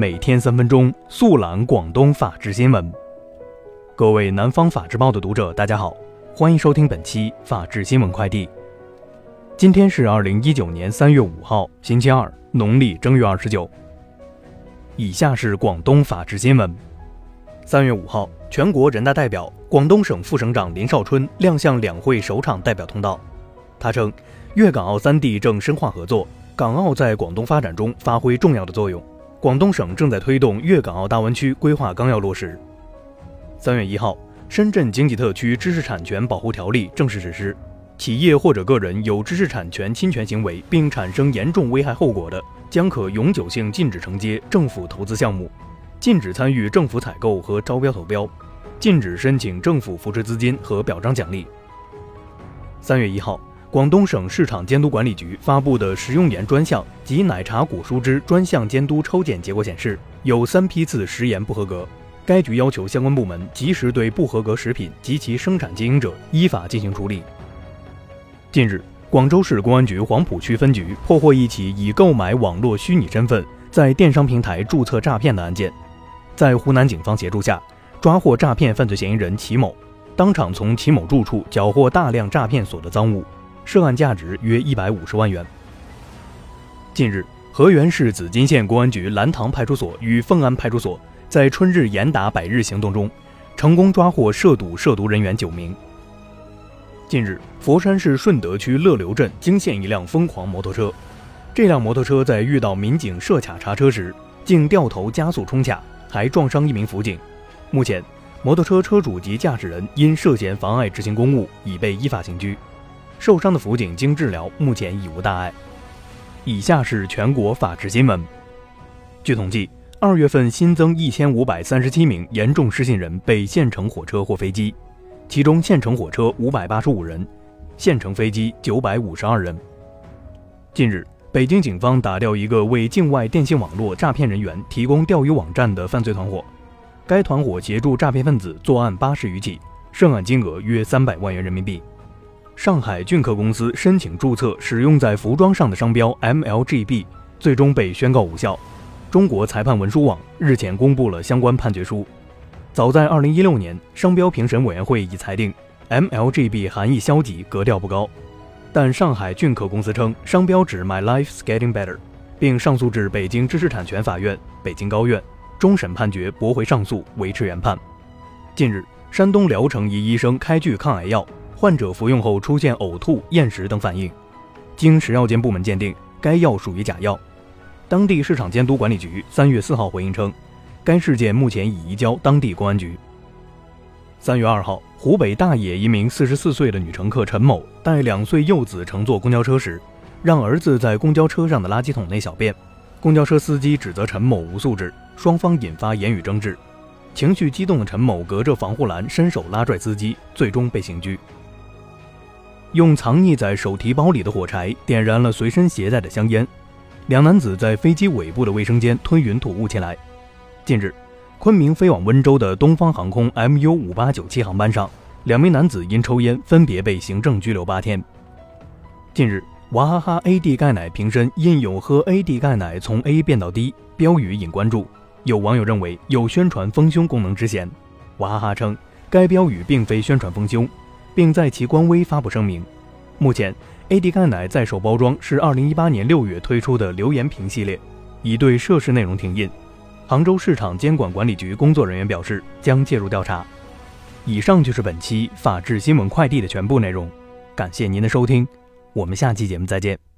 每天三分钟速览广东法治新闻。各位南方法制报的读者，大家好，欢迎收听本期法治新闻快递。今天是二零一九年三月五号，星期二，农历正月二十九。以下是广东法治新闻。三月五号，全国人大代表、广东省副省长林少春亮相两会首场代表通道。他称，粤港澳三地正深化合作，港澳在广东发展中发挥重要的作用。广东省正在推动粤港澳大湾区规划纲要落实。三月一号，深圳经济特区知识产权保护条例正式实施。企业或者个人有知识产权侵权行为并产生严重危害后果的，将可永久性禁止承接政府投资项目，禁止参与政府采购和招标投标，禁止申请政府扶持资金和表彰奖励。三月一号，广东省市场监督管理局发布的食用盐专项及奶茶果蔬汁专项监督抽检结果显示，有三批次食盐不合格，该局要求相关部门及时对不合格食品及其生产经营者依法进行处理。近日，广州市公安局黄埔区分局破获一起以购买网络虚拟身份在电商平台注册诈骗的案件，在湖南警方协助下，抓获诈骗犯罪嫌疑人齐某，当场从齐某住处缴获大量诈骗所得赃物，涉案价值约一百五十万元。近日，河源市紫金县公安局蓝塘派出所与凤安派出所在春日严打百日行动中，成功抓获涉赌涉毒人员九名。近日，佛山市顺德区乐流镇惊现一辆疯狂摩托车。这辆摩托车在遇到民警设卡查车时，竟掉头加速冲卡，还撞伤一名辅警。目前，摩托车车主及驾驶人因涉嫌妨碍执行公务，已被依法刑拘。受伤的辅警经治疗，目前已无大碍。以下是全国法制新闻。据统计，二月份新增一千五百三十七名严重失信人被县城火车或飞机。其中，县城火车五百八十五人，县城飞机九百五十二人。近日，北京警方打掉一个为境外电信网络诈骗人员提供钓鱼网站的犯罪团伙，该团伙协助诈骗分子作案八十余起，涉案金额约三百万元人民币。上海俊客公司申请注册使用在服装上的商标 MLGB，最终被宣告无效。中国裁判文书网日前公布了相关判决书。早在二零一六年，商标评审委员会已裁定 MLGB 含义消极，格调不高。但上海俊客公司称商标指 My Life's Getting Better，并上诉至北京知识产权法院、北京高院，终审判决驳回上诉，维持原判。近日，山东聊城一医生开具抗癌药，患者服用后出现呕吐、厌食等反应，经食药监部门鉴定，该药属于假药。当地市场监督管理局三月四号回应称。该事件目前已移交当地公安局。三月二号，湖北大冶一名四十四岁的女乘客陈某带两岁幼子乘坐公交车时，让儿子在公交车上的垃圾桶内小便。公交车司机指责陈某无素质，双方引发言语争执。情绪激动的陈某隔着防护栏伸手拉拽司机，最终被刑拘。用藏匿在手提包里的火柴点燃了随身携带的香烟。两男子在飞机尾部的卫生间吞云吐雾起来。近日，昆明飞往温州的东方航空 MU 五八九七航班上，两名男子因抽烟分别被行政拘留八天。近日，娃哈哈 AD 钙奶瓶身印有“喝 AD 钙奶从 A 变到 D” 标语引关注，有网友认为有宣传丰胸功能之嫌。娃哈哈称，该标语并非宣传丰胸，并在其官微发布声明。目前，AD 钙奶在手包装是2018年6月推出的留言瓶系列，已对涉事内容停印。杭州市场监管管理局工作人员表示，将介入调查。以上就是本期法治新闻快递的全部内容，感谢您的收听，我们下期节目再见。